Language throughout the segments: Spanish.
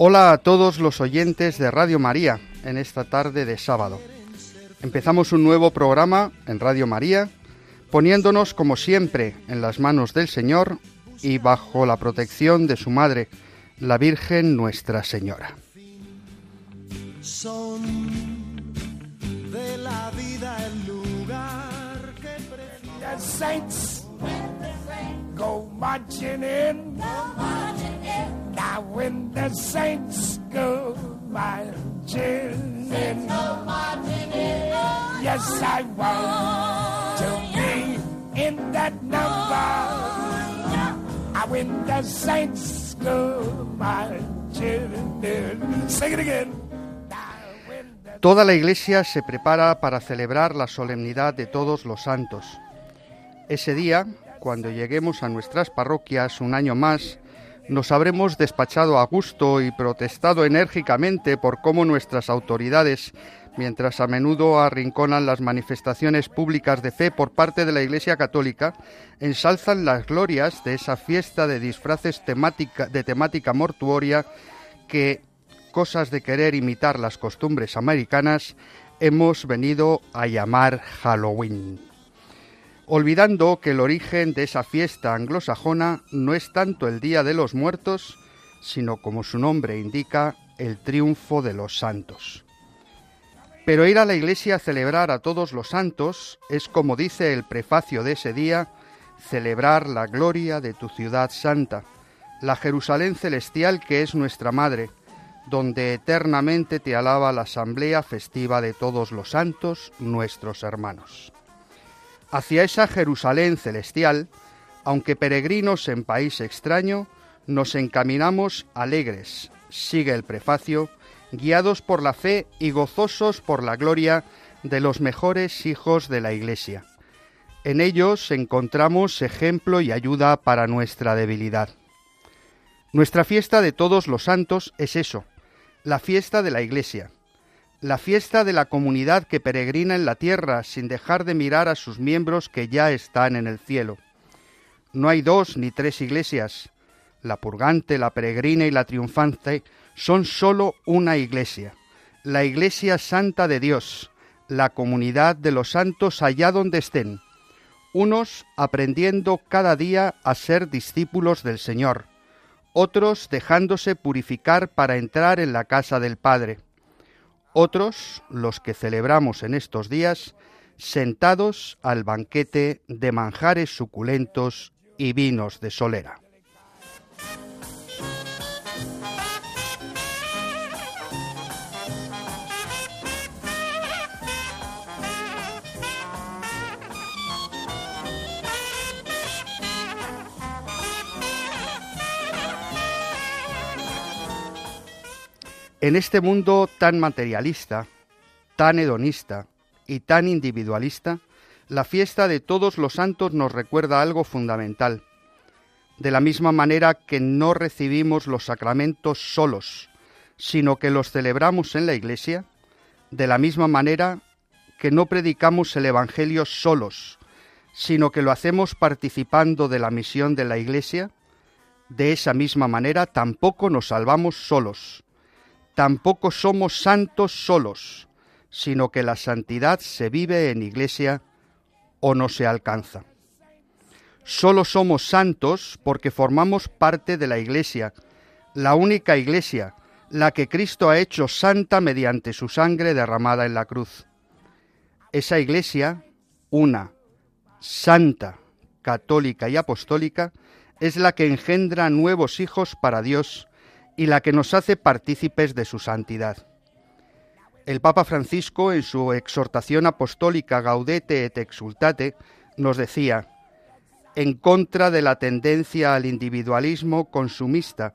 Hola a todos los oyentes de Radio María en esta tarde de sábado. Empezamos un nuevo programa en Radio María, poniéndonos como siempre en las manos del Señor y bajo la protección de su Madre, la Virgen Nuestra Señora. Son de la vida el lugar que. The saints go marching in. Now when the saints go marching in, yes I want to be in that number. Ah, When the saints go marching in, sing it again. Now Toda la Iglesia se prepara para celebrar la solemnidad de todos los santos. Ese día, cuando lleguemos a nuestras parroquias un año más, nos habremos despachado a gusto y protestado enérgicamente por cómo nuestras autoridades, mientras a menudo arrinconan las manifestaciones públicas de fe por parte de la Iglesia Católica, ensalzan las glorias de esa fiesta de disfraces de temática mortuoria que, cosas de querer imitar las costumbres americanas, hemos venido a llamar Halloween olvidando que el origen de esa fiesta anglosajona no es tanto el Día de los Muertos, sino como su nombre indica, el triunfo de los santos. Pero ir a la iglesia a celebrar a todos los santos es, como dice el prefacio de ese día, celebrar la gloria de tu ciudad santa, la Jerusalén celestial que es nuestra madre, donde eternamente te alaba la asamblea festiva de todos los santos, nuestros hermanos. Hacia esa Jerusalén celestial, aunque peregrinos en país extraño, nos encaminamos alegres, sigue el prefacio, guiados por la fe y gozosos por la gloria de los mejores hijos de la Iglesia. En ellos encontramos ejemplo y ayuda para nuestra debilidad. Nuestra fiesta de todos los santos es eso, la fiesta de la Iglesia, la fiesta de la comunidad que peregrina en la tierra sin dejar de mirar a sus miembros que ya están en el cielo. No hay dos ni tres iglesias. La purgante, la peregrina y la triunfante son sólo una iglesia, la iglesia santa de Dios, la comunidad de los santos allá donde estén, unos aprendiendo cada día a ser discípulos del Señor, otros dejándose purificar para entrar en la casa del Padre otros, los que celebramos en estos días, sentados al banquete de manjares suculentos y vinos de solera. En este mundo tan materialista, tan hedonista y tan individualista, la fiesta de todos los santos nos recuerda algo fundamental. De la misma manera que no recibimos los sacramentos solos, sino que los celebramos en la Iglesia, de la misma manera que no predicamos el Evangelio solos, sino que lo hacemos participando de la misión de la Iglesia, de esa misma manera tampoco nos salvamos solos, tampoco somos santos solos, sino que la santidad se vive en iglesia o no se alcanza. Solo somos santos porque formamos parte de la iglesia, la única iglesia, la que Cristo ha hecho santa mediante su sangre derramada en la cruz. Esa iglesia, una, santa, católica y apostólica, es la que engendra nuevos hijos para Dios, y la que nos hace partícipes de su santidad. El Papa Francisco, en su exhortación apostólica Gaudete et Exultate, nos decía, en contra de la tendencia al individualismo consumista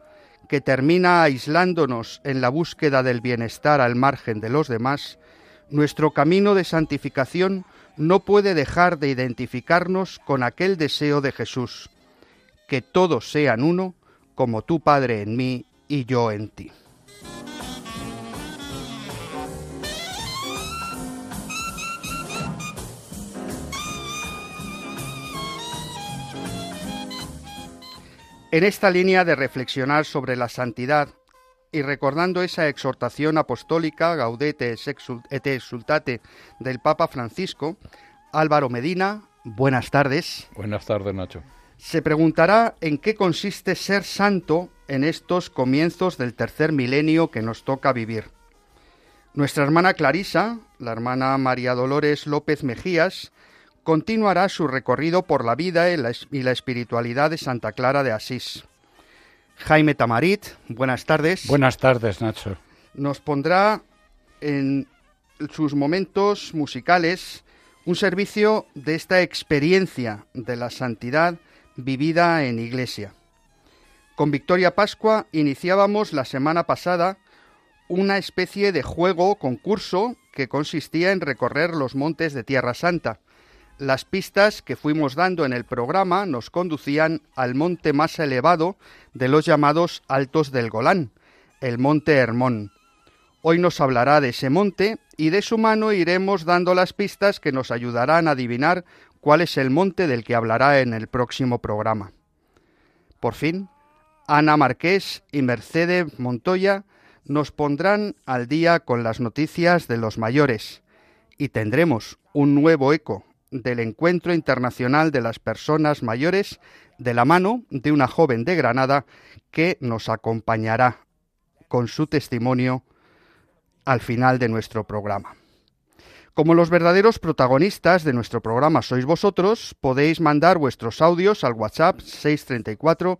que termina aislándonos en la búsqueda del bienestar al margen de los demás, nuestro camino de santificación no puede dejar de identificarnos con aquel deseo de Jesús, que todos sean uno, como tu Padre en mí y yo en ti. En esta línea de reflexionar sobre la santidad y recordando esa exhortación apostólica Gaudete et exultate del Papa Francisco, Álvaro Medina, buenas tardes. Buenas tardes, Nacho. Se preguntará en qué consiste ser santo en estos comienzos del tercer milenio que nos toca vivir. Nuestra hermana Clarisa, la hermana María Dolores López Mejías, continuará su recorrido por la vida y la, espiritualidad de Santa Clara de Asís. Jaime Tamarit, buenas tardes. Buenas tardes, Nacho. Nos pondrá en sus momentos musicales un servicio de esta experiencia de la santidad vivida en iglesia. Con Victoria Pascua iniciábamos la semana pasada una especie de juego concurso que consistía en recorrer los montes de Tierra Santa. Las pistas que fuimos dando en el programa nos conducían al monte más elevado de los llamados Altos del Golán, el monte Hermón. Hoy nos hablará de ese monte y de su mano iremos dando las pistas que nos ayudarán a adivinar cuál es el monte del que hablará en el próximo programa. Por fin, Ana Marqués y Mercedes Montoya nos pondrán al día con las noticias de los mayores y tendremos un nuevo eco del Encuentro Internacional de las Personas Mayores de la mano de una joven de Granada que nos acompañará con su testimonio al final de nuestro programa. Como los verdaderos protagonistas de nuestro programa sois vosotros, podéis mandar vuestros audios al WhatsApp 634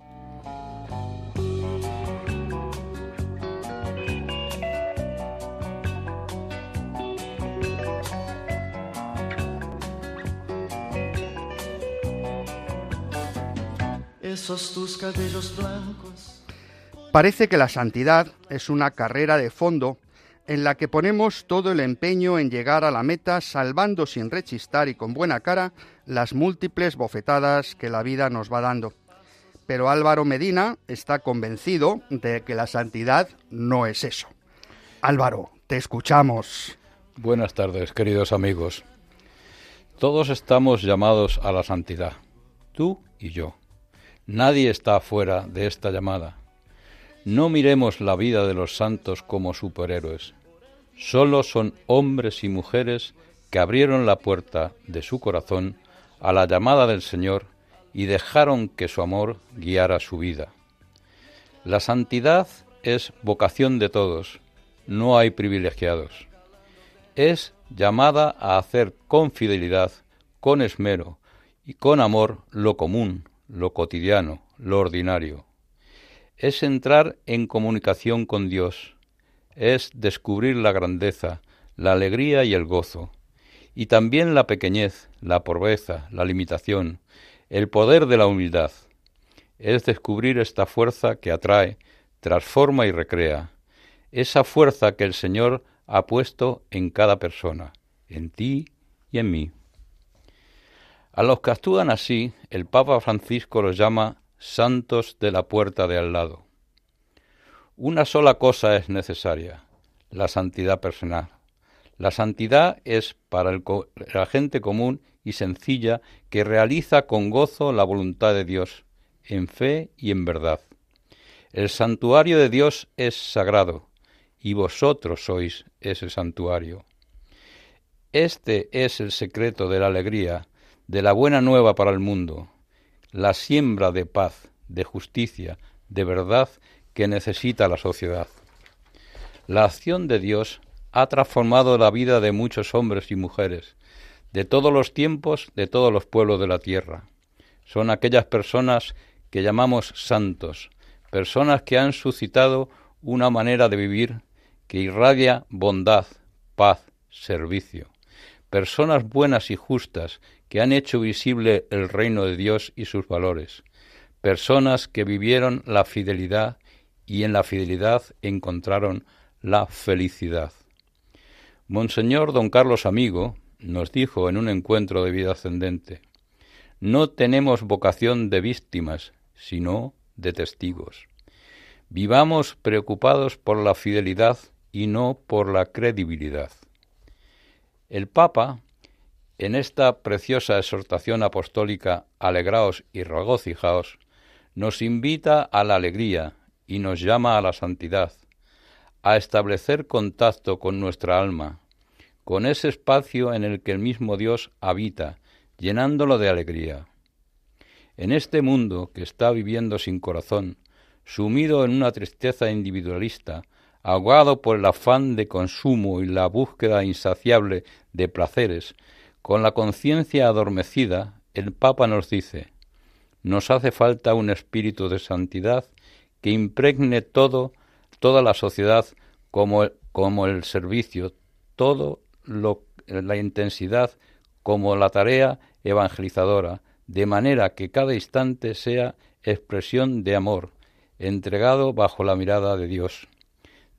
Esos tus cabellos blancos. Parece que la santidad es una carrera de fondo en la que ponemos todo el empeño en llegar a la meta salvando sin rechistar y con buena cara las múltiples bofetadas que la vida nos va dando. Pero Álvaro Medina está convencido de que la santidad no es eso. Álvaro, te escuchamos. Buenas tardes, queridos amigos. Todos estamos llamados a la santidad, tú y yo. Nadie está fuera de esta llamada. No miremos la vida de los santos como superhéroes. Solo son hombres y mujeres que abrieron la puerta de su corazón a la llamada del Señor y dejaron que su amor guiara su vida. La santidad es vocación de todos, no hay privilegiados. Es llamada a hacer con fidelidad, con esmero y con amor lo común, lo cotidiano, lo ordinario. Es entrar en comunicación con Dios, es descubrir la grandeza, la alegría y el gozo, y también la pequeñez, la pobreza, la limitación, el poder de la humildad. Es descubrir esta fuerza que atrae, transforma y recrea, esa fuerza que el Señor ha puesto en cada persona, en ti y en mí. A los que actúan así, el Papa Francisco los llama santos de la puerta de al lado. Una sola cosa es necesaria, la santidad personal. La santidad es para la gente común y sencilla que realiza con gozo la voluntad de Dios, en fe y en verdad. El santuario de Dios es sagrado, y vosotros sois ese santuario. Este es el secreto de la alegría de la buena nueva para el mundo, la siembra de paz, de justicia, de verdad que necesita la sociedad. La acción de Dios ha transformado la vida de muchos hombres y mujeres, de todos los tiempos, de todos los pueblos de la tierra. Son aquellas personas que llamamos santos, personas que han suscitado una manera de vivir que irradia bondad, paz, servicio. Personas buenas y justas que han hecho visible el reino de Dios y sus valores. Personas que vivieron la fidelidad y en la fidelidad encontraron la felicidad. Monseñor don Carlos Amigo nos dijo en un encuentro de vida ascendente, no tenemos vocación de víctimas, sino de testigos. Vivamos preocupados por la fidelidad y no por la credibilidad. El Papa, en esta preciosa exhortación apostólica Alegraos y regocijaos, nos invita a la alegría y nos llama a la santidad, a establecer contacto con nuestra alma, con ese espacio en el que el mismo Dios habita, llenándolo de alegría. En este mundo que está viviendo sin corazón, sumido en una tristeza individualista, ahogado por el afán de consumo y la búsqueda insaciable de placeres, con la conciencia adormecida, el Papa nos dice, nos hace falta un espíritu de santidad que impregne todo, toda la sociedad como, como el servicio, todo la intensidad como la tarea evangelizadora, de manera que cada instante sea expresión de amor, entregado bajo la mirada de Dios.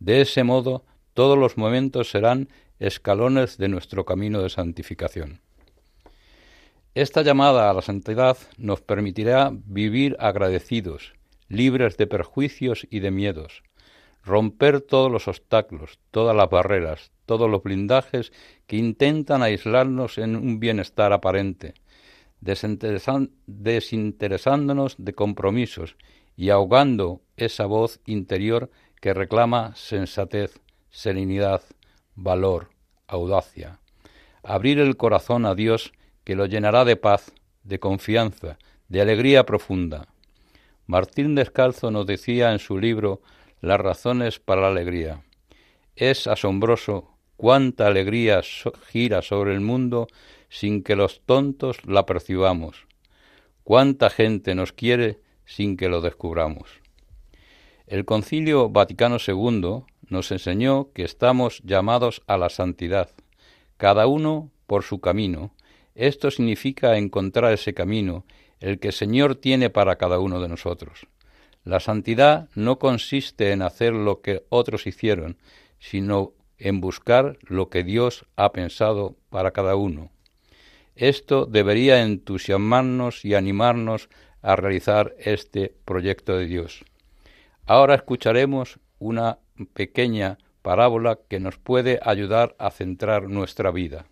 De ese modo, todos los momentos serán escalones de nuestro camino de santificación. Esta llamada a la santidad nos permitirá vivir agradecidos, libres de perjuicios y de miedos, romper todos los obstáculos, todas las barreras, todos los blindajes que intentan aislarnos en un bienestar aparente, desinteresándonos de compromisos y ahogando esa voz interior que reclama sensatez, serenidad, valor, audacia. Abrir el corazón a Dios que lo llenará de paz, de confianza, de alegría profunda. Martín Descalzo nos decía en su libro Las razones para la alegría. Es asombroso cuánta alegría gira sobre el mundo sin que los tontos la percibamos. Cuánta gente nos quiere sin que lo descubramos. El Concilio Vaticano II nos enseñó que estamos llamados a la santidad, cada uno por su camino. Esto significa encontrar ese camino, el que el Señor tiene para cada uno de nosotros. La santidad no consiste en hacer lo que otros hicieron, sino en buscar lo que Dios ha pensado para cada uno. Esto debería entusiasmarnos y animarnos a realizar este proyecto de Dios. Ahora escucharemos una pequeña parábola que nos puede ayudar a centrar nuestra vida.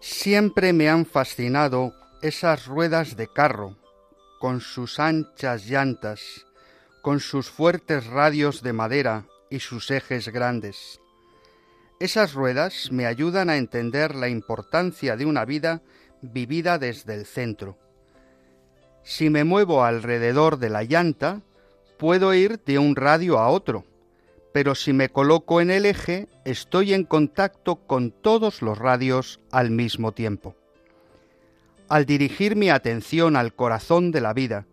Siempre me han fascinado esas ruedas de carro, con sus anchas llantas, con sus fuertes radios de madera y sus ejes grandes. Esas ruedas me ayudan a entender la importancia de una vida vivida desde el centro. Si me muevo alrededor de la llanta, puedo ir de un radio a otro, pero si me coloco en el eje, estoy en contacto con todos los radios al mismo tiempo. Al dirigir mi atención al corazón de la vida,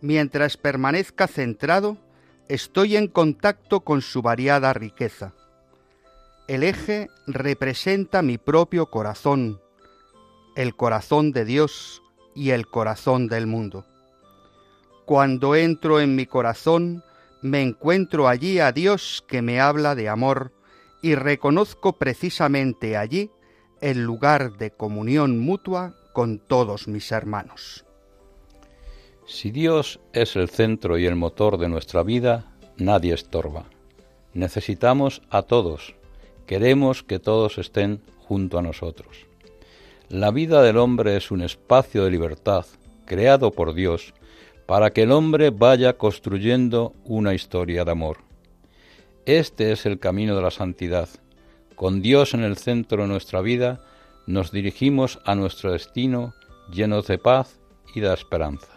mientras permanezca centrado, estoy en contacto con su variada riqueza. El eje representa mi propio corazón, el corazón de Dios y el corazón del mundo. Cuando entro en mi corazón, me encuentro allí a Dios que me habla de amor y reconozco precisamente allí el lugar de comunión mutua con todos mis hermanos. Si Dios es el centro y el motor de nuestra vida, nadie estorba. Necesitamos a todos. Queremos que todos estén junto a nosotros. La vida del hombre es un espacio de libertad creado por Dios para que el hombre vaya construyendo una historia de amor. Este es el camino de la santidad. Con Dios en el centro de nuestra vida, nos dirigimos a nuestro destino llenos de paz y de esperanza.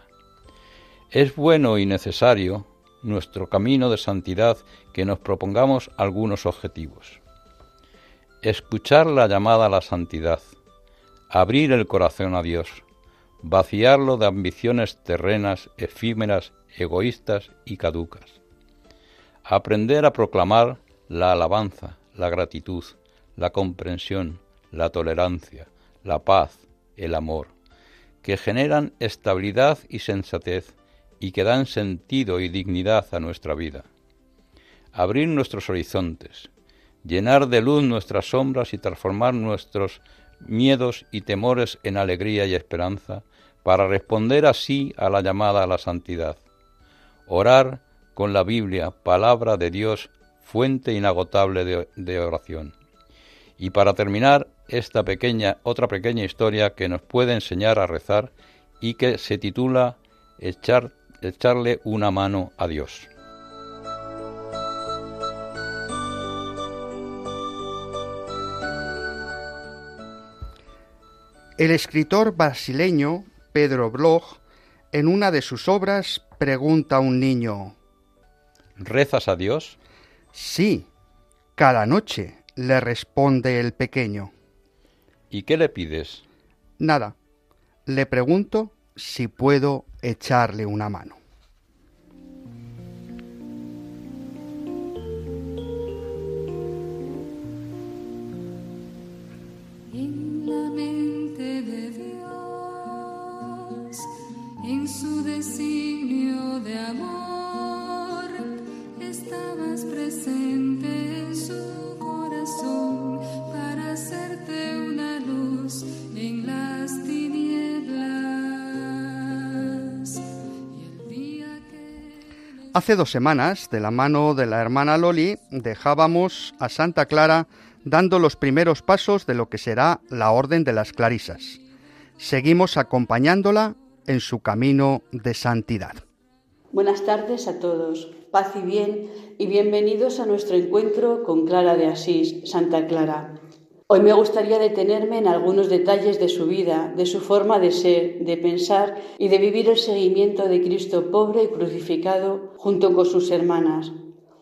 Es bueno y necesario nuestro camino de santidad que nos propongamos algunos objetivos. Escuchar la llamada a la santidad, abrir el corazón a Dios, vaciarlo de ambiciones terrenas, efímeras, egoístas y caducas. Aprender a proclamar la alabanza, la gratitud, la comprensión, la tolerancia, la paz, el amor, que generan estabilidad y sensatez y que dan sentido y dignidad a nuestra vida. Abrir nuestros horizontes, llenar de luz nuestras sombras y transformar nuestros miedos y temores en alegría y esperanza, para responder así a la llamada a la santidad. Orar con la Biblia, palabra de Dios, fuente inagotable de, oración. Y para terminar, esta pequeña, otra pequeña historia que nos puede enseñar a rezar y que se titula Echar echarle una mano a Dios. El escritor brasileño Pedro Bloch, en una de sus obras, pregunta a un niño, ¿Rezas a Dios? Sí, cada noche, le responde el pequeño. ¿Y qué le pides? Nada. Le pregunto si puedo echarle una mano. En la mente de Dios, en su designio de amor, estabas presente en su corazón para hacerte una luz Hace dos semanas, de la mano de la hermana Loli, dejábamos a Santa Clara dando los primeros pasos de lo que será la Orden de las Clarisas. Seguimos acompañándola en su camino de santidad. Buenas tardes a todos, paz y bien y bienvenidos a nuestro encuentro con Clara de Asís, Santa Clara. Hoy me gustaría detenerme en algunos detalles de su vida, de su forma de ser, de pensar y de vivir el seguimiento de Cristo pobre y crucificado junto con sus hermanas.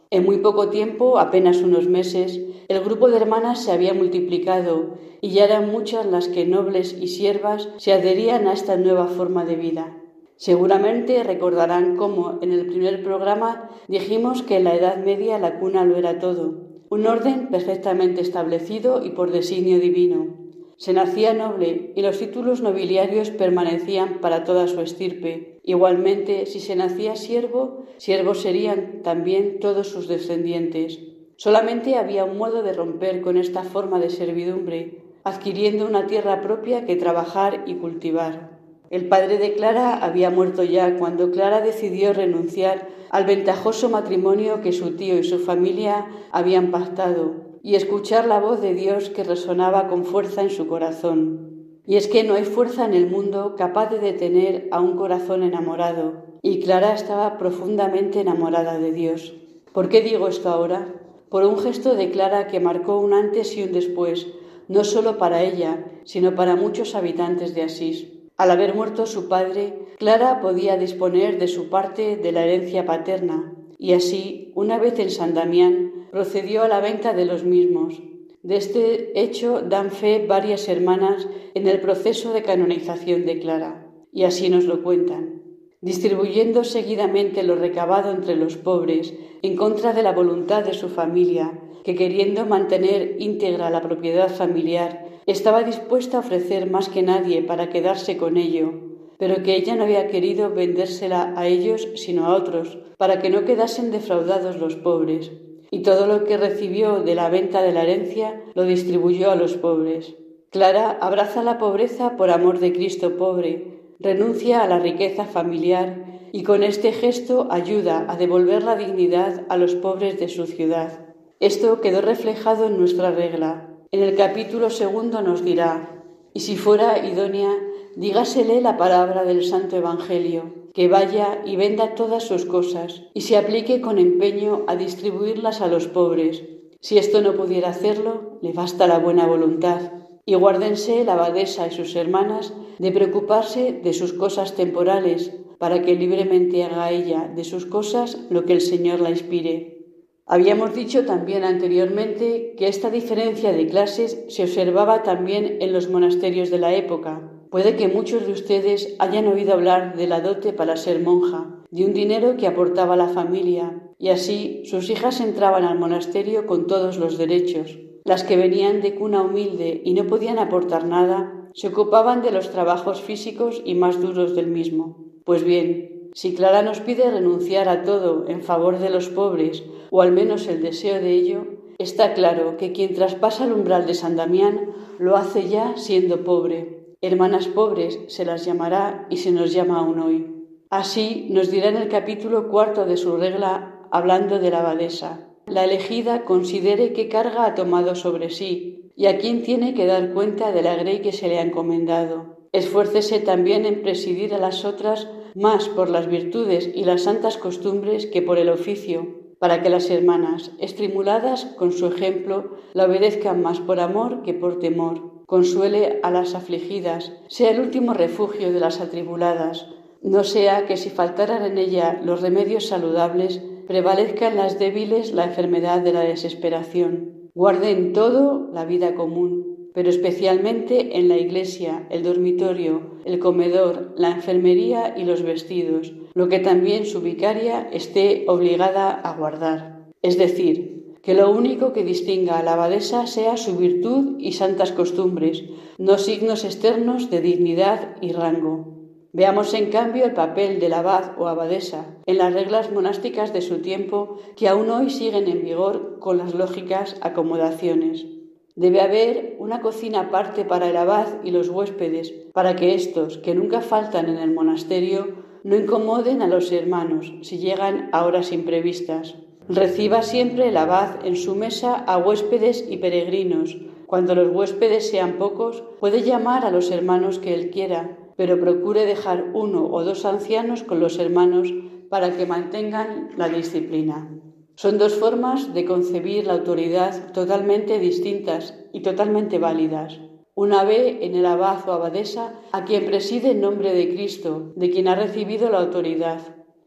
En muy poco tiempo, apenas unos meses, el grupo de hermanas se había multiplicado y ya eran muchas las que nobles y siervas se adherían a esta nueva forma de vida. Seguramente recordarán cómo en el primer programa dijimos que en la Edad Media la cuna lo era todo, un orden perfectamente establecido y por designio divino. Se nacía noble y los títulos nobiliarios permanecían para toda su estirpe. Igualmente, si se nacía siervo, siervos serían también todos sus descendientes. Solamente había un modo de romper con esta forma de servidumbre, adquiriendo una tierra propia que trabajar y cultivar. El padre de Clara había muerto ya cuando Clara decidió renunciar al ventajoso matrimonio que su tío y su familia habían pactado y escuchar la voz de Dios que resonaba con fuerza en su corazón. Y es que no hay fuerza en el mundo capaz de detener a un corazón enamorado, y Clara estaba profundamente enamorada de Dios. ¿Por qué digo esto ahora? Por un gesto de Clara que marcó un antes y un después, no solo para ella, sino para muchos habitantes de Asís. Al haber muerto su padre, Clara podía disponer de su parte de la herencia paterna, y así, una vez en San Damián, procedió a la venta de los mismos. De este hecho dan fe varias hermanas en el proceso de canonización de Clara, y así nos lo cuentan. Distribuyendo seguidamente lo recabado entre los pobres, en contra de la voluntad de su familia, que queriendo mantener íntegra la propiedad familiar, estaba dispuesta a ofrecer más que nadie para quedarse con ello, pero que ella no había querido vendérsela a ellos sino a otros, para que no quedasen defraudados los pobres. Y todo lo que recibió de la venta de la herencia lo distribuyó a los pobres. Clara abraza la pobreza por amor de Cristo pobre, renuncia a la riqueza familiar y con este gesto ayuda a devolver la dignidad a los pobres de su ciudad. Esto quedó reflejado en nuestra regla. En el capítulo segundo nos dirá, y si fuera idónea, dígasele la palabra del Santo Evangelio, que vaya y venda todas sus cosas, y se aplique con empeño a distribuirlas a los pobres. Si esto no pudiera hacerlo, le basta la buena voluntad. y guárdense la abadesa y sus hermanas de preocuparse de sus cosas temporales, para que libremente haga ella de sus cosas lo que el Señor la inspire. Habíamos dicho también anteriormente que esta diferencia de clases se observaba también en los monasterios de la época. Puede que muchos de ustedes hayan oído hablar de la dote para ser monja, de un dinero que aportaba la familia, y así sus hijas entraban al monasterio con todos los derechos. Las que venían de cuna humilde y no podían aportar nada, se ocupaban de los trabajos físicos y más duros del mismo. Pues bien, si Clara nos pide renunciar a todo en favor de los pobres, o al menos el deseo de ello, está claro que quien traspasa el umbral de San Damián lo hace ya siendo pobre. Hermanas pobres se las llamará y se nos llama aún hoy. Así nos dirá en el capítulo cuarto de su regla, hablando de la abadesa. La elegida considere qué carga ha tomado sobre sí y a quién tiene que dar cuenta de la grey que se le ha encomendado. Esfuércese también en presidir a las otras más por las virtudes y las santas costumbres que por el oficio, para que las hermanas, estimuladas con su ejemplo, la obedezcan más por amor que por temor. Consuele a las afligidas, sea el último refugio de las atribuladas, no sea que si faltaran en ella los remedios saludables, prevalezca en las débiles la enfermedad de la desesperación. Guarde en todo la vida común, pero especialmente en la iglesia, el dormitorio, el comedor, la enfermería y los vestidos, lo que también su vicaria esté obligada a guardar. Es decir, que lo único que distinga a la abadesa sea su virtud y santas costumbres, no signos externos de dignidad y rango. Veamos en cambio el papel del abad o abadesa en las reglas monásticas de su tiempo que aún hoy siguen en vigor con las lógicas acomodaciones. Debe haber una cocina aparte para el abad y los huéspedes, para que éstos, que nunca faltan en el monasterio, no incomoden a los hermanos si llegan a horas imprevistas. Reciba siempre el abad en su mesa a huéspedes y peregrinos. Cuando los huéspedes sean pocos, puede llamar a los hermanos que él quiera, pero procure dejar uno o dos ancianos con los hermanos para que mantengan la disciplina. Son dos formas de concebir la autoridad totalmente distintas y totalmente válidas. Una ve en el abad o abadesa a quien preside en nombre de Cristo, de quien ha recibido la autoridad.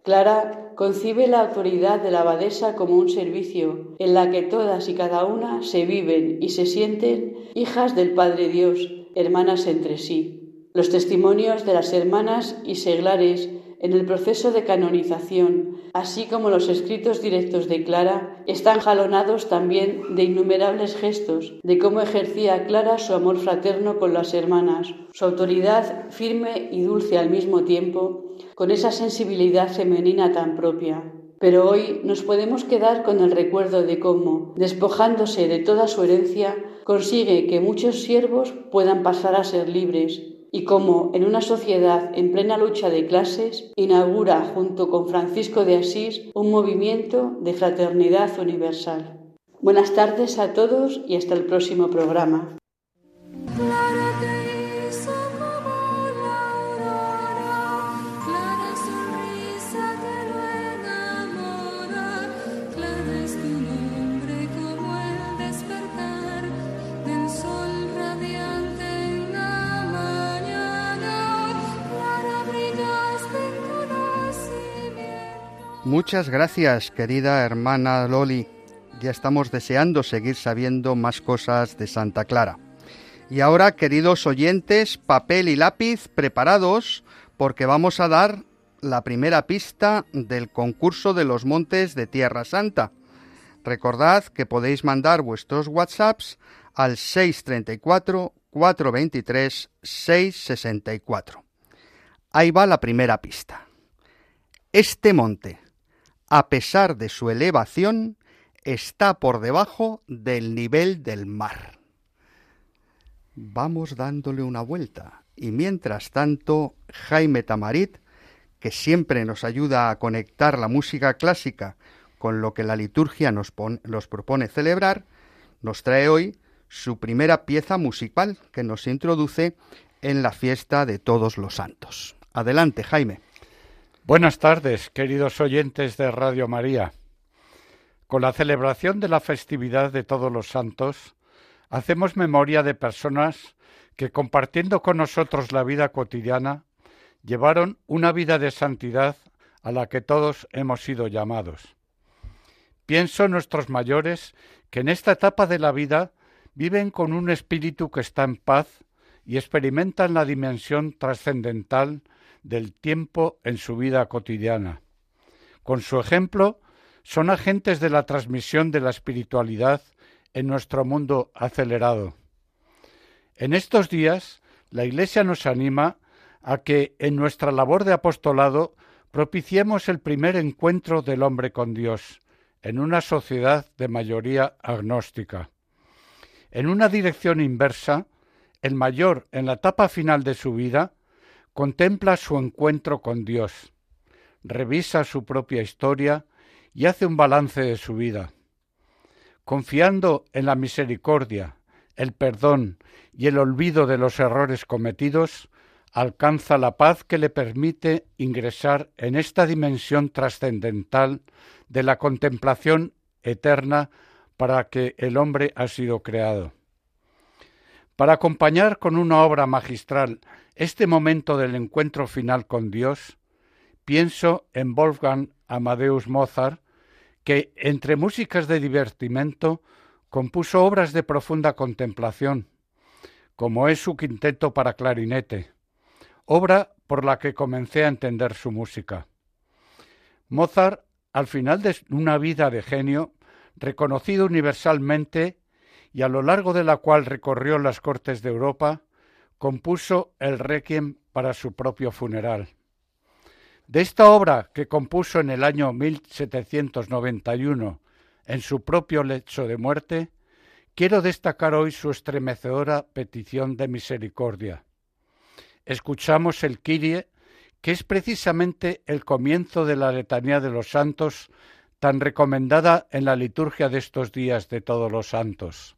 Clara concibe la autoridad de la abadesa como un servicio en la que todas y cada una se viven y se sienten hijas del Padre Dios, hermanas entre sí. Los testimonios de las hermanas y seglares en el proceso de canonización, así como los escritos directos de Clara, están jalonados también de innumerables gestos de cómo ejercía Clara su amor fraterno con las hermanas, su autoridad firme y dulce al mismo tiempo, con esa sensibilidad femenina tan propia. Pero hoy nos podemos quedar con el recuerdo de cómo, despojándose de toda su herencia, consigue que muchos siervos puedan pasar a ser libres y cómo en una sociedad en plena lucha de clases inaugura junto con Francisco de Asís un movimiento de fraternidad universal. Buenas tardes a todos y hasta el próximo programa. Muchas gracias, querida hermana Loli. Ya estamos deseando seguir sabiendo más cosas de Santa Clara. Y ahora, queridos oyentes, papel y lápiz preparados porque vamos a dar la primera pista del concurso de los montes de Tierra Santa. Recordad que podéis mandar vuestros WhatsApps al 634 423 664. Ahí va la primera pista. Este monte a pesar de su elevación, está por debajo del nivel del mar. Vamos dándole una vuelta y mientras tanto Jaime Tamarit, que siempre nos ayuda a conectar la música clásica con lo que la liturgia nos, nos propone celebrar, nos trae hoy su primera pieza musical que nos introduce en la fiesta de todos los santos. Adelante, Jaime. Buenas tardes, queridos oyentes de Radio María. Con la celebración de la festividad de todos los santos, hacemos memoria de personas que compartiendo con nosotros la vida cotidiana, llevaron una vida de santidad a la que todos hemos sido llamados. Pienso en nuestros mayores que en esta etapa de la vida viven con un espíritu que está en paz y experimentan la dimensión trascendental del tiempo en su vida cotidiana. Con su ejemplo, son agentes de la transmisión de la espiritualidad en nuestro mundo acelerado. En estos días, la Iglesia nos anima a que en nuestra labor de apostolado propiciemos el primer encuentro del hombre con Dios en una sociedad de mayoría agnóstica. En una dirección inversa, el mayor en la etapa final de su vida contempla su encuentro con Dios, revisa su propia historia y hace un balance de su vida. Confiando en la misericordia, el perdón y el olvido de los errores cometidos, alcanza la paz que le permite ingresar en esta dimensión trascendental de la contemplación eterna para que el hombre ha sido creado. Para acompañar con una obra magistral este momento del encuentro final con Dios, pienso en Wolfgang Amadeus Mozart, que entre músicas de divertimento compuso obras de profunda contemplación, como es su quinteto para clarinete, obra por la que comencé a entender su música. Mozart, al final de una vida de genio, reconocido universalmente y a lo largo de la cual recorrió las cortes de Europa, compuso el requiem para su propio funeral. De esta obra que compuso en el año 1791 en su propio lecho de muerte, quiero destacar hoy su estremecedora petición de misericordia escuchamos el Kyrie, que es precisamente el comienzo de la letanía de los santos, tan recomendada en la liturgia de estos días de todos los santos.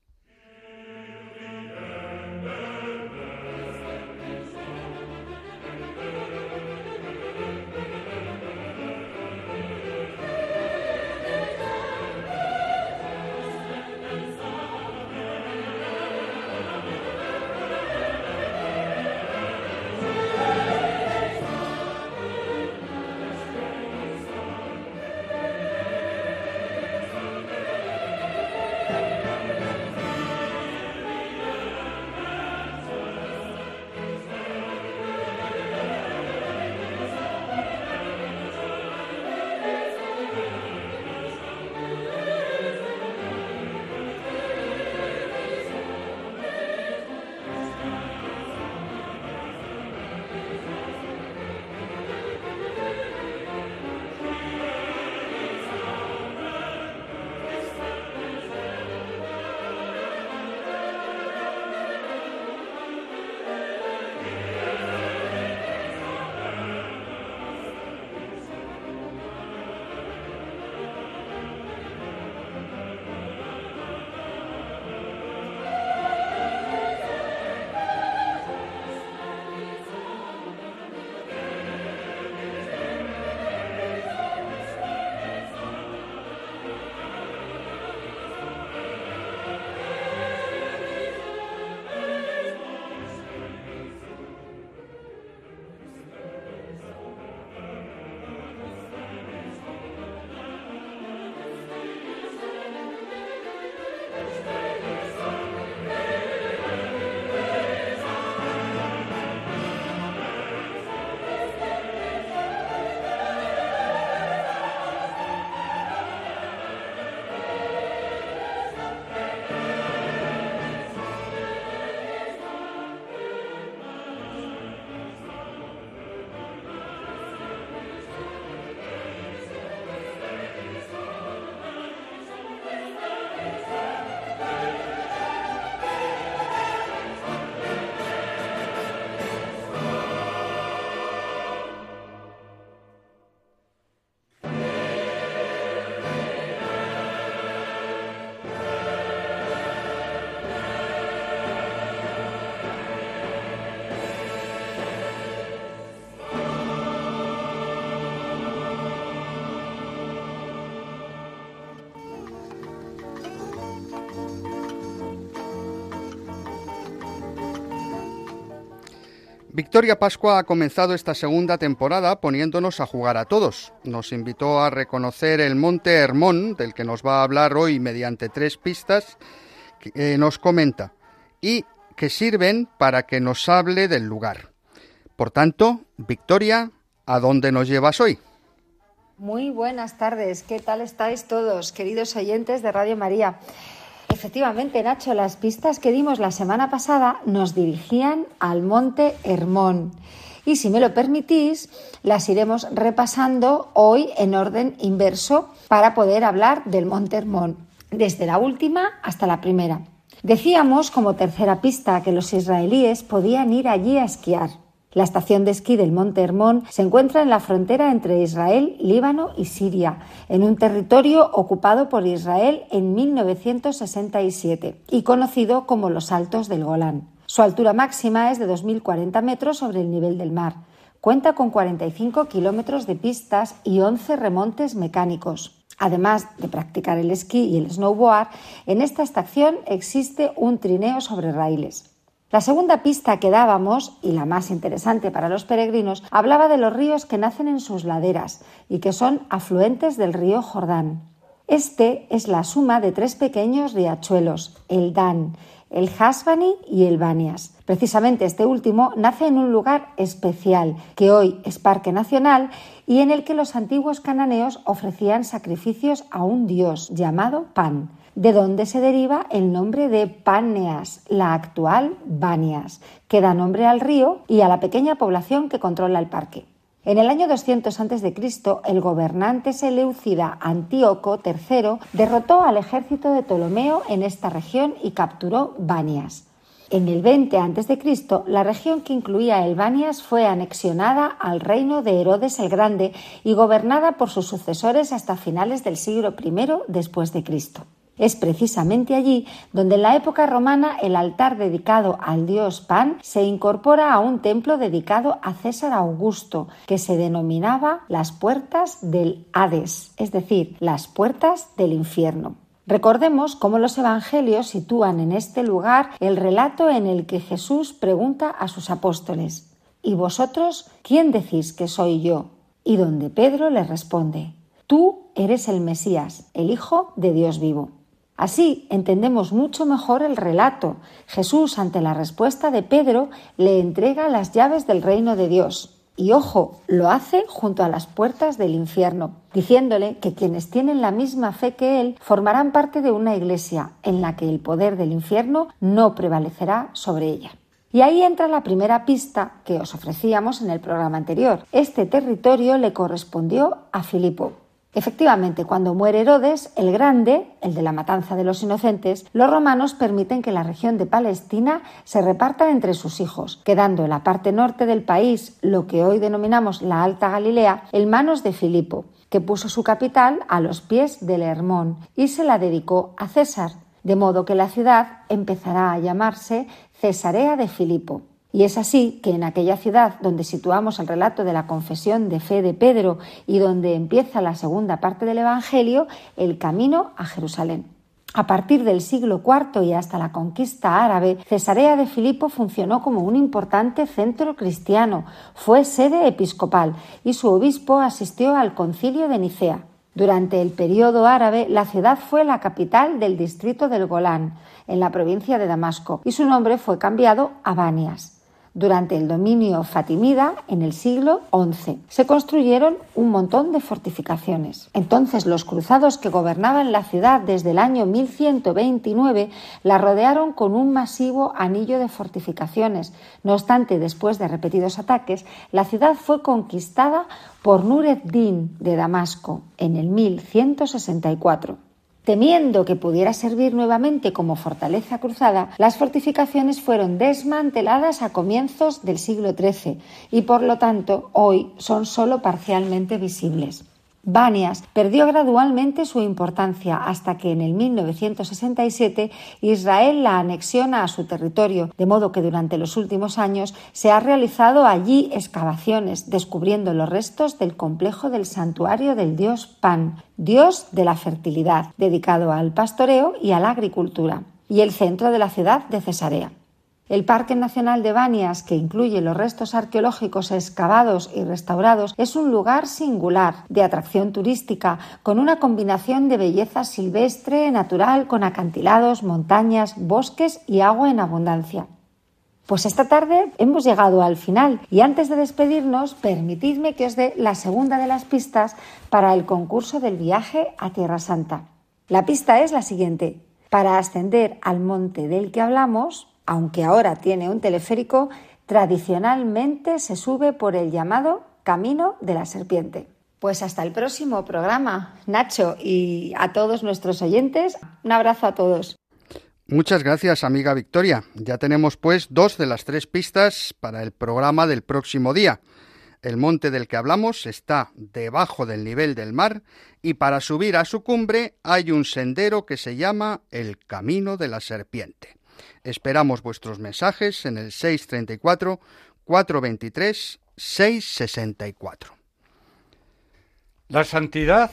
Victoria Pascua ha comenzado esta segunda temporada poniéndonos a jugar a todos. Nos invitó a reconocer el monte Hermón, del que nos va a hablar hoy mediante tres pistas, que eh, nos comenta, y que sirven para que nos hable del lugar. Por tanto, Victoria, ¿a dónde nos llevas hoy? Muy buenas tardes, ¿qué tal estáis todos, queridos oyentes de Radio María? Efectivamente, Nacho, las pistas que dimos la semana pasada nos dirigían al monte Hermón. Y si me lo permitís, las iremos repasando hoy en orden inverso para poder hablar del monte Hermón, desde la última hasta la primera. Decíamos como tercera pista que los israelíes podían ir allí a esquiar. La estación de esquí del Monte Hermón se encuentra en la frontera entre Israel, Líbano y Siria, en un territorio ocupado por Israel en 1967 y conocido como los Altos del Golán. Su altura máxima es de 2.040 metros sobre el nivel del mar. Cuenta con 45 kilómetros de pistas y 11 remontes mecánicos. Además de practicar el esquí y el snowboard, en esta estación existe un trineo sobre raíles. La segunda pista que dábamos, y la más interesante para los peregrinos, hablaba de los ríos que nacen en sus laderas y que son afluentes del río Jordán. Este es la suma de tres pequeños riachuelos, el Dan, el Hasbani y el Banias. Precisamente este último nace en un lugar especial, que hoy es Parque Nacional, y en el que los antiguos cananeos ofrecían sacrificios a un dios llamado Pan de donde se deriva el nombre de Páneas, la actual Banias, que da nombre al río y a la pequeña población que controla el parque. En el año 200 a.C., el gobernante seleucida Antíoco III derrotó al ejército de Ptolomeo en esta región y capturó Banias. En el 20 a.C., la región que incluía el Banias fue anexionada al reino de Herodes el Grande y gobernada por sus sucesores hasta finales del siglo I después. Es precisamente allí donde en la época romana el altar dedicado al dios Pan se incorpora a un templo dedicado a César Augusto, que se denominaba las puertas del Hades, es decir, las puertas del infierno. Recordemos cómo los evangelios sitúan en este lugar el relato en el que Jesús pregunta a sus apóstoles ¿Y vosotros quién decís que soy yo? Y donde Pedro le responde Tú eres el Mesías, el Hijo de Dios vivo. Así entendemos mucho mejor el relato. Jesús, ante la respuesta de Pedro, le entrega las llaves del reino de Dios. Y ojo, lo hace junto a las puertas del infierno, diciéndole que quienes tienen la misma fe que él formarán parte de una iglesia en la que el poder del infierno no prevalecerá sobre ella. Y ahí entra la primera pista que os ofrecíamos en el programa anterior. Este territorio le correspondió a Filipo, Efectivamente, cuando muere Herodes el Grande, el de la matanza de los inocentes, los romanos permiten que la región de Palestina se reparta entre sus hijos, quedando en la parte norte del país, lo que hoy denominamos la Alta Galilea, en manos de Filipo, que puso su capital a los pies del Hermón y se la dedicó a César, de modo que la ciudad empezará a llamarse Cesarea de Filipo. Y es así que en aquella ciudad donde situamos el relato de la confesión de fe de Pedro y donde empieza la segunda parte del Evangelio, el camino a Jerusalén. A partir del siglo IV y hasta la conquista árabe, Cesarea de Filipo funcionó como un importante centro cristiano, fue sede episcopal y su obispo asistió al concilio de Nicea. Durante el periodo árabe, la ciudad fue la capital del distrito del Golán, en la provincia de Damasco, y su nombre fue cambiado a Banias. Durante el dominio fatimida, en el siglo XI, se construyeron un montón de fortificaciones. Entonces los cruzados que gobernaban la ciudad desde el año 1129 la rodearon con un masivo anillo de fortificaciones. No obstante, después de repetidos ataques, la ciudad fue conquistada por Nur din de Damasco en el 1164. Temiendo que pudiera servir nuevamente como fortaleza cruzada, las fortificaciones fueron desmanteladas a comienzos del siglo XIII y por lo tanto hoy son solo parcialmente visibles. Banias perdió gradualmente su importancia hasta que en el 1967 Israel la anexiona a su territorio, de modo que durante los últimos años se ha realizado allí excavaciones, descubriendo los restos del complejo del santuario del dios Pan, dios de la fertilidad, dedicado al pastoreo y a la agricultura, y el centro de la ciudad de Cesarea. El Parque Nacional de Banias, que incluye los restos arqueológicos excavados y restaurados, es un lugar singular de atracción turística, con una combinación de belleza silvestre, natural, con acantilados, montañas, bosques y agua en abundancia. Pues esta tarde hemos llegado al final y antes de despedirnos, permitidme que os dé la segunda de las pistas para el concurso del viaje a Tierra Santa. La pista es la siguiente. Para ascender al monte del que hablamos, aunque ahora tiene un teleférico, tradicionalmente se sube por el llamado Camino de la Serpiente. Pues hasta el próximo programa, Nacho, y a todos nuestros oyentes, un abrazo a todos. Muchas gracias, amiga Victoria. Ya tenemos pues dos de las tres pistas para el programa del próximo día. El monte del que hablamos está debajo del nivel del mar y para subir a su cumbre hay un sendero que se llama el Camino de la Serpiente. Esperamos vuestros mensajes en el 634 423 664. La santidad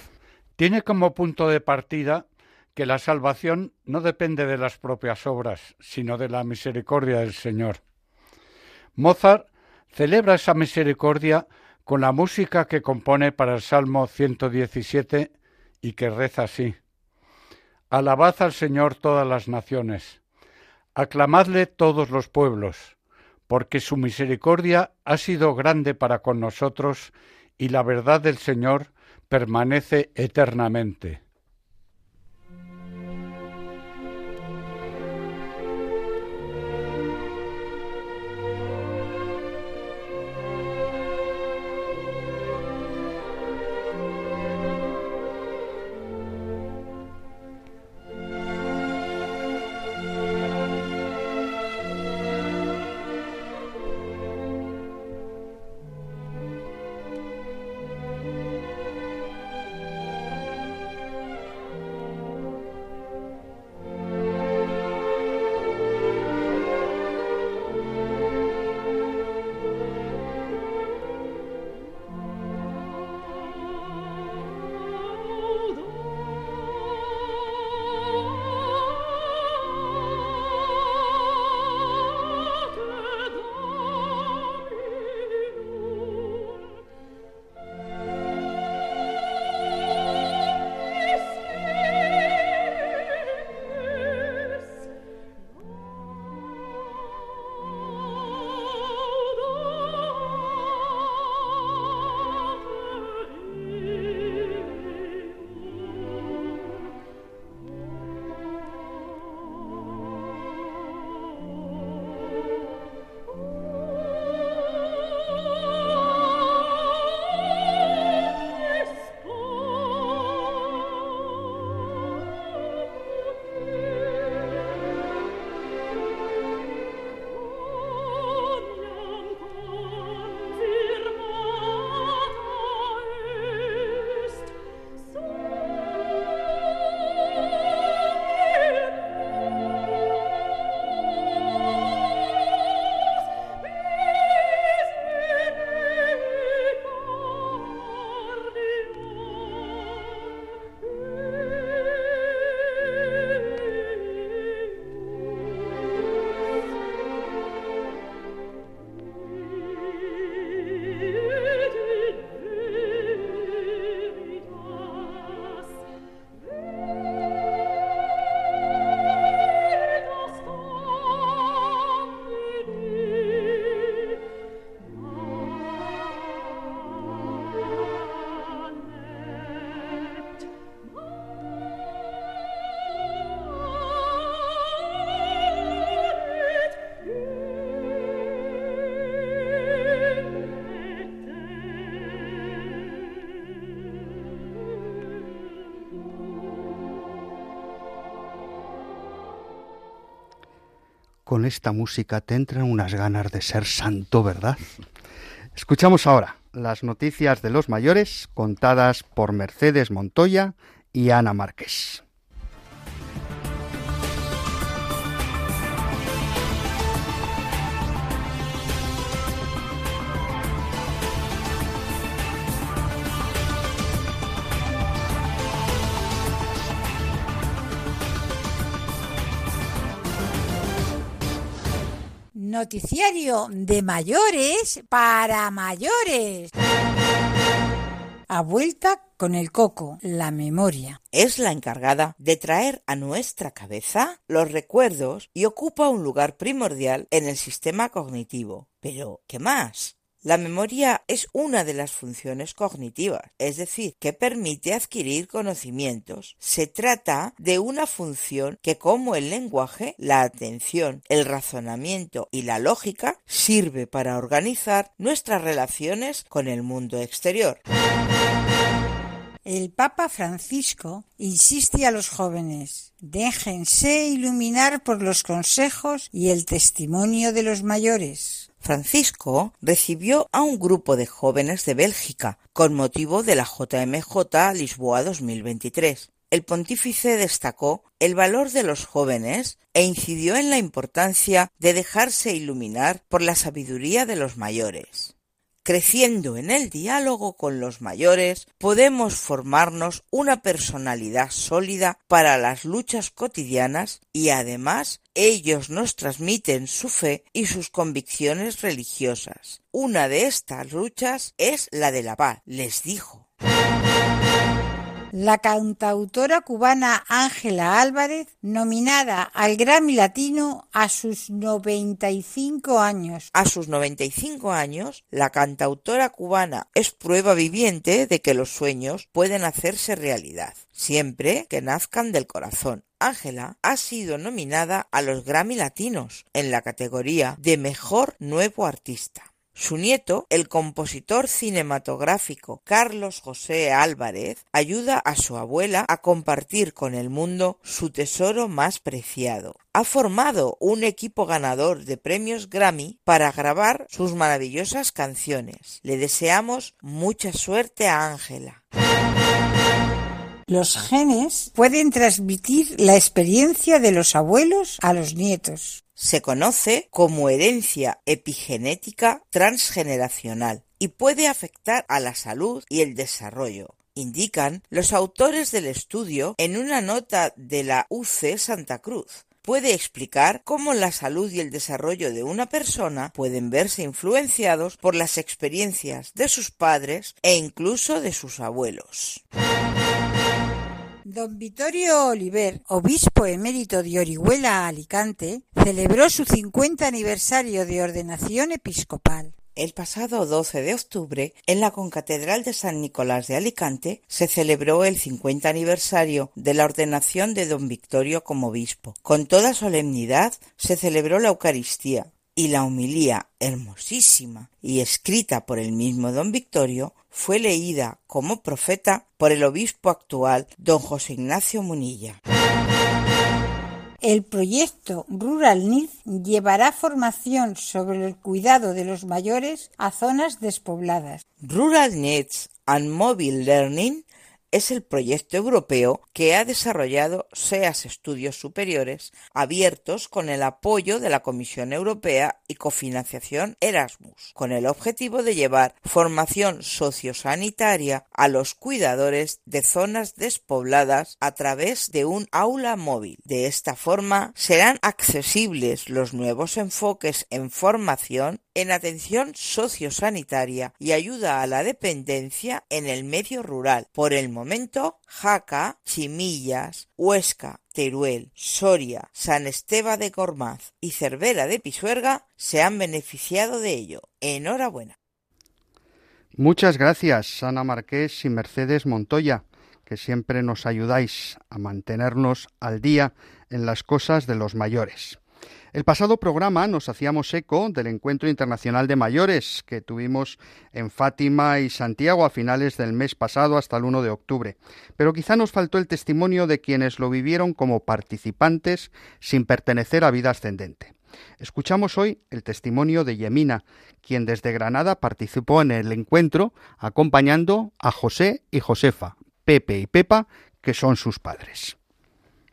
tiene como punto de partida que la salvación no depende de las propias obras, sino de la misericordia del Señor. Mozart celebra esa misericordia con la música que compone para el Salmo 117 y que reza así. Alabad al Señor todas las naciones Aclamadle todos los pueblos, porque su misericordia ha sido grande para con nosotros y la verdad del Señor permanece eternamente. Con esta música te entran unas ganas de ser santo, ¿verdad? Escuchamos ahora las noticias de los mayores contadas por Mercedes Montoya y Ana Márquez. Noticiario de mayores para mayores. A vuelta con el coco, la memoria. Es la encargada de traer a nuestra cabeza los recuerdos y ocupa un lugar primordial en el sistema cognitivo. Pero, ¿qué más? La memoria es una de las funciones cognitivas, es decir, que permite adquirir conocimientos. Se trata de una función que como el lenguaje, la atención, el razonamiento y la lógica sirve para organizar nuestras relaciones con el mundo exterior. El Papa Francisco insiste a los jóvenes, déjense iluminar por los consejos y el testimonio de los mayores. Francisco recibió a un grupo de jóvenes de Bélgica con motivo de la JMJ Lisboa 2023. El pontífice destacó el valor de los jóvenes e incidió en la importancia de dejarse iluminar por la sabiduría de los mayores. Creciendo en el diálogo con los mayores, podemos formarnos una personalidad sólida para las luchas cotidianas y además ellos nos transmiten su fe y sus convicciones religiosas. Una de estas luchas es la de la paz, les dijo. La cantautora cubana Ángela Álvarez, nominada al Grammy Latino a sus 95 años. A sus 95 años, la cantautora cubana es prueba viviente de que los sueños pueden hacerse realidad, siempre que nazcan del corazón. Ángela ha sido nominada a los Grammy Latinos en la categoría de Mejor Nuevo Artista. Su nieto, el compositor cinematográfico Carlos José Álvarez, ayuda a su abuela a compartir con el mundo su tesoro más preciado. Ha formado un equipo ganador de premios Grammy para grabar sus maravillosas canciones. Le deseamos mucha suerte a Ángela. Los genes pueden transmitir la experiencia de los abuelos a los nietos. Se conoce como herencia epigenética transgeneracional y puede afectar a la salud y el desarrollo. Indican los autores del estudio en una nota de la UC Santa Cruz puede explicar cómo la salud y el desarrollo de una persona pueden verse influenciados por las experiencias de sus padres e incluso de sus abuelos. Don Vittorio Oliver, obispo emérito de Orihuela, Alicante, celebró su 50 aniversario de ordenación episcopal. El pasado 12 de octubre, en la Concatedral de San Nicolás de Alicante, se celebró el 50 aniversario de la ordenación de don Victorio como obispo. Con toda solemnidad se celebró la Eucaristía y la homilía hermosísima y escrita por el mismo don Victorio fue leída como profeta por el obispo actual don José Ignacio Munilla. El proyecto Rural Need llevará formación sobre el cuidado de los mayores a zonas despobladas. Rural Needs and Mobile Learning es el proyecto europeo que ha desarrollado SEAS Estudios Superiores abiertos con el apoyo de la Comisión Europea y cofinanciación Erasmus, con el objetivo de llevar formación sociosanitaria a los cuidadores de zonas despobladas a través de un aula móvil. De esta forma serán accesibles los nuevos enfoques en formación en atención sociosanitaria y ayuda a la dependencia en el medio rural. Por el momento, Jaca, Chimillas, Huesca, Teruel, Soria, San Esteba de Gormaz y Cervera de Pisuerga se han beneficiado de ello. Enhorabuena. Muchas gracias, Ana Marqués y Mercedes Montoya, que siempre nos ayudáis a mantenernos al día en las cosas de los mayores. El pasado programa nos hacíamos eco del Encuentro Internacional de Mayores que tuvimos en Fátima y Santiago a finales del mes pasado hasta el 1 de octubre, pero quizá nos faltó el testimonio de quienes lo vivieron como participantes sin pertenecer a vida ascendente. Escuchamos hoy el testimonio de Yemina, quien desde Granada participó en el encuentro acompañando a José y Josefa, Pepe y Pepa, que son sus padres.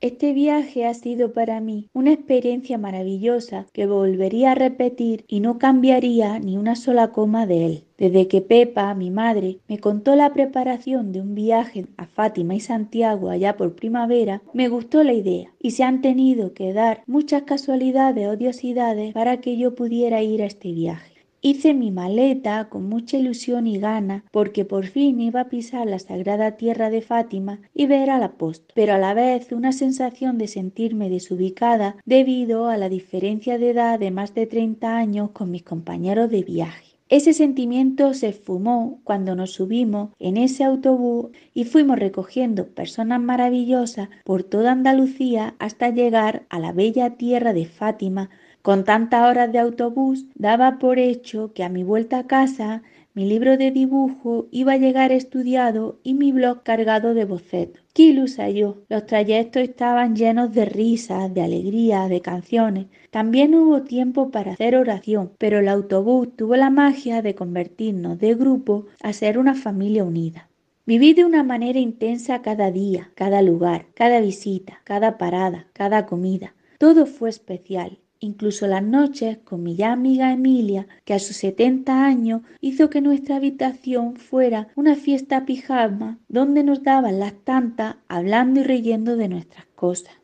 Este viaje ha sido para mí una experiencia maravillosa que volvería a repetir y no cambiaría ni una sola coma de él. Desde que Pepa, mi madre, me contó la preparación de un viaje a Fátima y Santiago allá por primavera, me gustó la idea y se han tenido que dar muchas casualidades odiosidades para que yo pudiera ir a este viaje. Hice mi maleta con mucha ilusión y gana porque por fin iba a pisar la sagrada tierra de Fátima y ver al apóstol, pero a la vez una sensación de sentirme desubicada debido a la diferencia de edad de más de 30 años con mis compañeros de viaje. Ese sentimiento se esfumó cuando nos subimos en ese autobús y fuimos recogiendo personas maravillosas por toda Andalucía hasta llegar a la bella tierra de Fátima con tantas horas de autobús, daba por hecho que a mi vuelta a casa mi libro de dibujo iba a llegar estudiado y mi blog cargado de bocetos. ¡Qué ilusa yo! Los trayectos estaban llenos de risas, de alegría, de canciones. También hubo tiempo para hacer oración, pero el autobús tuvo la magia de convertirnos de grupo a ser una familia unida. Viví de una manera intensa cada día, cada lugar, cada visita, cada parada, cada comida. Todo fue especial incluso las noches con mi ya amiga Emilia, que a sus 70 años hizo que nuestra habitación fuera una fiesta pijama donde nos daban las tantas hablando y riendo de nuestras cosas.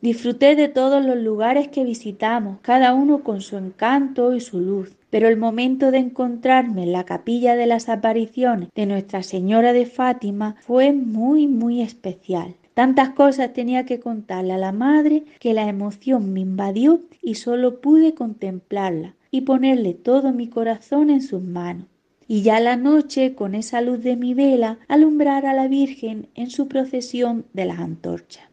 Disfruté de todos los lugares que visitamos, cada uno con su encanto y su luz, pero el momento de encontrarme en la capilla de las apariciones de Nuestra Señora de Fátima fue muy, muy especial. Tantas cosas tenía que contarle a la madre que la emoción me invadió y solo pude contemplarla y ponerle todo mi corazón en sus manos. Y ya la noche, con esa luz de mi vela, alumbrar a la Virgen en su procesión de las antorchas.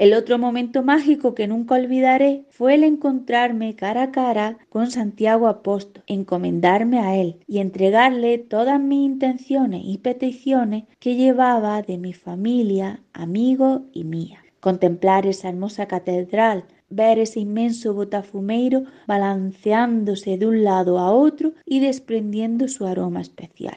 El otro momento mágico que nunca olvidaré fue el encontrarme cara a cara con Santiago Apóstol, encomendarme a él y entregarle todas mis intenciones y peticiones que llevaba de mi familia, amigos y mía. Contemplar esa hermosa catedral, ver ese inmenso botafumeiro balanceándose de un lado a otro y desprendiendo su aroma especial.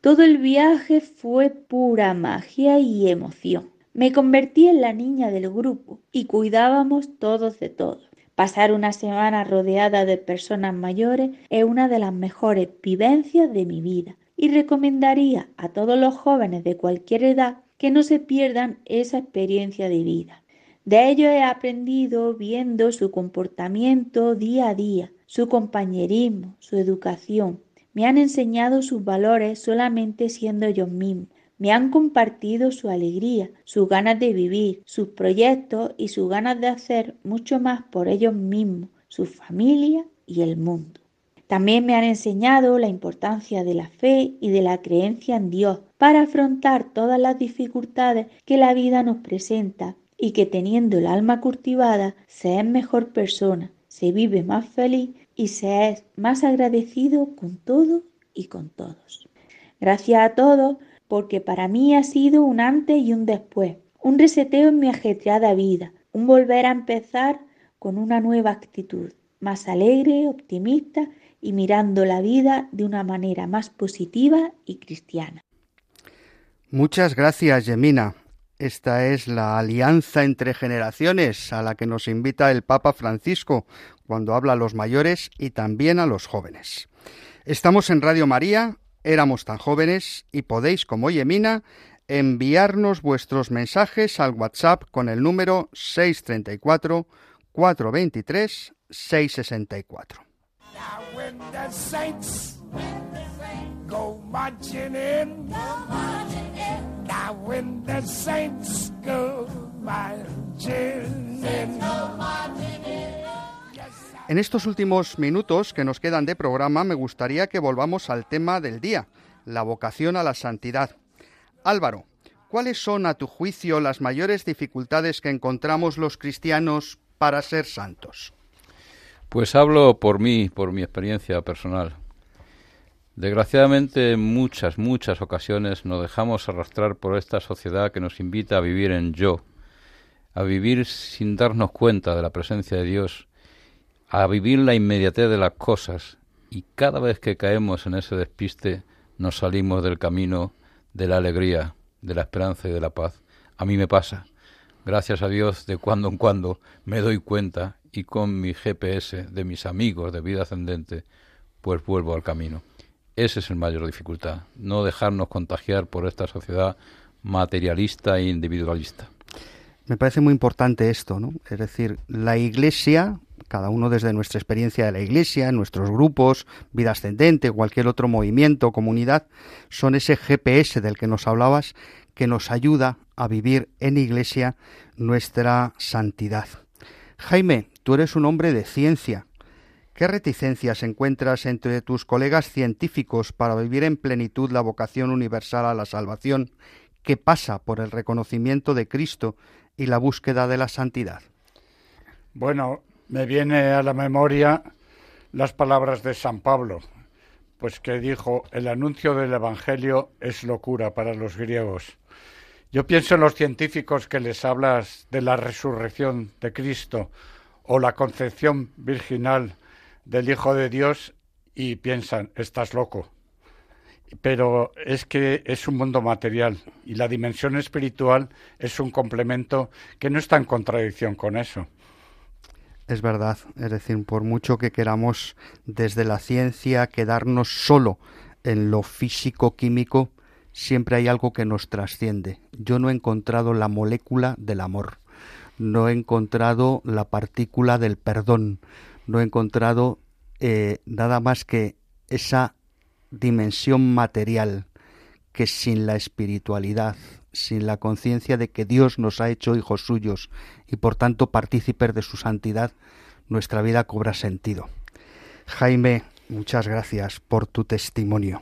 Todo el viaje fue pura magia y emoción. Me convertí en la niña del grupo y cuidábamos todos de todos. Pasar una semana rodeada de personas mayores es una de las mejores vivencias de mi vida y recomendaría a todos los jóvenes de cualquier edad que no se pierdan esa experiencia de vida. De ello he aprendido viendo su comportamiento día a día, su compañerismo, su educación. Me han enseñado sus valores solamente siendo ellos mismos me han compartido su alegría, sus ganas de vivir, sus proyectos y sus ganas de hacer mucho más por ellos mismos, su familia y el mundo. También me han enseñado la importancia de la fe y de la creencia en Dios para afrontar todas las dificultades que la vida nos presenta y que teniendo el alma cultivada se es mejor persona, se vive más feliz y se es más agradecido con todo y con todos. Gracias a todos porque para mí ha sido un antes y un después, un reseteo en mi ajetreada vida, un volver a empezar con una nueva actitud, más alegre, optimista y mirando la vida de una manera más positiva y cristiana. Muchas gracias, Yemina. Esta es la alianza entre generaciones a la que nos invita el Papa Francisco cuando habla a los mayores y también a los jóvenes. Estamos en Radio María, éramos tan jóvenes y podéis, como Yemina, enviarnos vuestros mensajes al WhatsApp con el número 634 423 664. En estos últimos minutos que nos quedan de programa me gustaría que volvamos al tema del día, la vocación a la santidad. Álvaro, ¿cuáles son a tu juicio las mayores dificultades que encontramos los cristianos para ser santos? Pues hablo por mí, por mi experiencia personal. Desgraciadamente en muchas, muchas ocasiones nos dejamos arrastrar por esta sociedad que nos invita a vivir en yo, a vivir sin darnos cuenta de la presencia de Dios a vivir la inmediatez de las cosas y cada vez que caemos en ese despiste nos salimos del camino de la alegría, de la esperanza y de la paz. A mí me pasa. Gracias a Dios, de cuando en cuando me doy cuenta y con mi GPS de mis amigos de vida ascendente, pues vuelvo al camino. Esa es la mayor dificultad, no dejarnos contagiar por esta sociedad materialista e individualista. Me parece muy importante esto, ¿no? Es decir, la Iglesia, cada uno desde nuestra experiencia de la Iglesia, nuestros grupos, vida ascendente, cualquier otro movimiento, comunidad, son ese GPS del que nos hablabas que nos ayuda a vivir en Iglesia nuestra santidad. Jaime, tú eres un hombre de ciencia. ¿Qué reticencias encuentras entre tus colegas científicos para vivir en plenitud la vocación universal a la salvación que pasa por el reconocimiento de Cristo y la búsqueda de la santidad? Bueno, me viene a la memoria las palabras de San Pablo, pues que dijo, el anuncio del Evangelio es locura para los griegos. Yo pienso en los científicos que les hablas de la resurrección de Cristo o la concepción virginal del Hijo de Dios y piensan, estás loco. Pero es que es un mundo material y la dimensión espiritual es un complemento que no está en contradicción con eso. Es verdad, es decir, por mucho que queramos desde la ciencia quedarnos solo en lo físico-químico, siempre hay algo que nos trasciende. Yo no he encontrado la molécula del amor, no he encontrado la partícula del perdón, no he encontrado eh, nada más que esa dimensión material que sin la espiritualidad, sin la conciencia de que Dios nos ha hecho hijos suyos y por tanto partícipes de su santidad, nuestra vida cobra sentido. Jaime, muchas gracias por tu testimonio.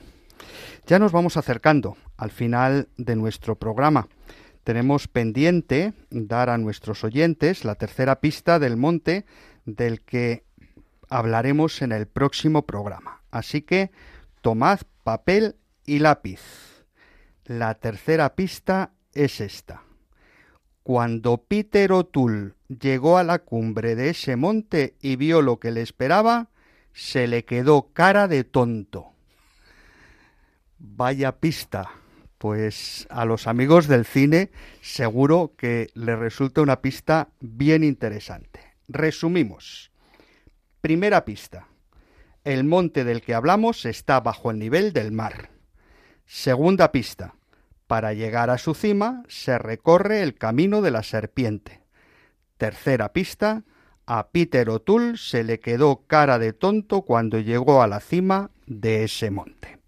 Ya nos vamos acercando al final de nuestro programa. Tenemos pendiente dar a nuestros oyentes la tercera pista del monte del que hablaremos en el próximo programa. Así que tomad papel y lápiz. La tercera pista es esta. Cuando Peter O'Toole llegó a la cumbre de ese monte y vio lo que le esperaba, se le quedó cara de tonto. Vaya pista. Pues a los amigos del cine seguro que les resulta una pista bien interesante. Resumimos. Primera pista. El monte del que hablamos está bajo el nivel del mar. Segunda pista. Para llegar a su cima se recorre el camino de la serpiente. Tercera pista. A Peter O'Toole se le quedó cara de tonto cuando llegó a la cima de ese monte.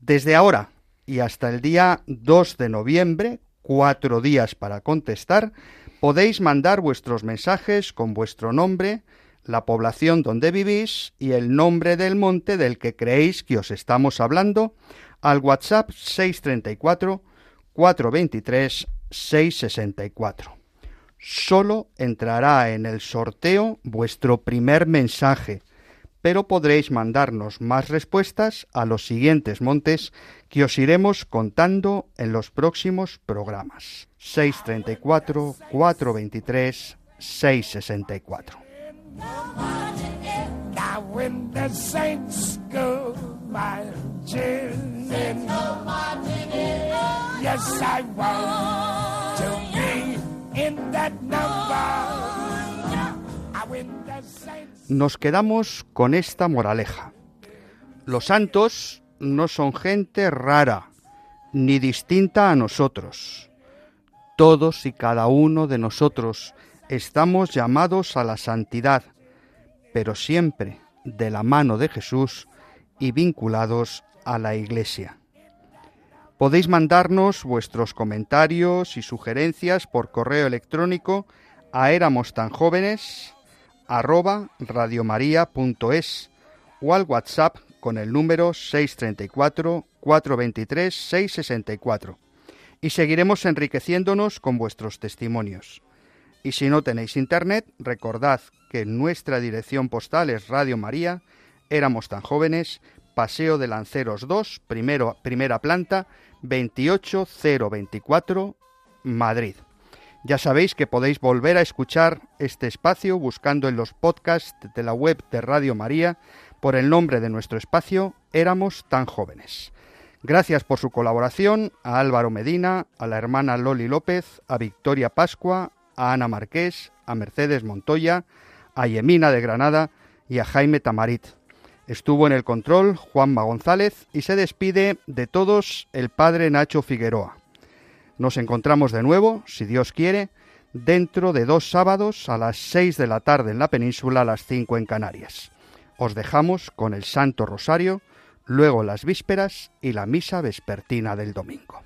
Desde ahora y hasta el día 2 de noviembre, cuatro días para contestar, podéis mandar vuestros mensajes con vuestro nombre, la población donde vivís y el nombre del monte del que creéis que os estamos hablando al WhatsApp 634 423 664. Solo entrará en el sorteo vuestro primer mensaje, pero podréis mandarnos más respuestas a los siguientes montes que os iremos contando en los próximos programas. 634 423 664. Nos quedamos con esta moraleja. Los santos no son gente rara, ni distinta a nosotros. Todos y cada uno de nosotros estamos llamados a la santidad, pero siempre de la mano de Jesús y vinculados a la Iglesia. Podéis mandarnos vuestros comentarios y sugerencias por correo electrónico a éramos tan jóvenes arroba radiomaria.es o al WhatsApp con el número 634 423 664 y seguiremos enriqueciéndonos con vuestros testimonios. Y si no tenéis internet, recordad que nuestra dirección postal es Radio María, éramos tan jóvenes, Paseo de Lanceros 2, primero, primera planta, 28024, Madrid. Ya sabéis que podéis volver a escuchar este espacio buscando en los podcasts de la web de Radio María por el nombre de nuestro espacio Éramos tan jóvenes. Gracias por su colaboración a Álvaro Medina, a la hermana Loli López, a Victoria Pascua, a Ana Marqués, a Mercedes Montoya, a Yemina de Granada y a Jaime Tamarit. Estuvo en el control Juanma González y se despide de todos el padre Nacho Figueroa. Nos encontramos de nuevo, si Dios quiere, dentro de dos sábados a las seis de la tarde en la península, a las cinco en Canarias. Os dejamos con el Santo Rosario, luego las vísperas y la misa vespertina del domingo.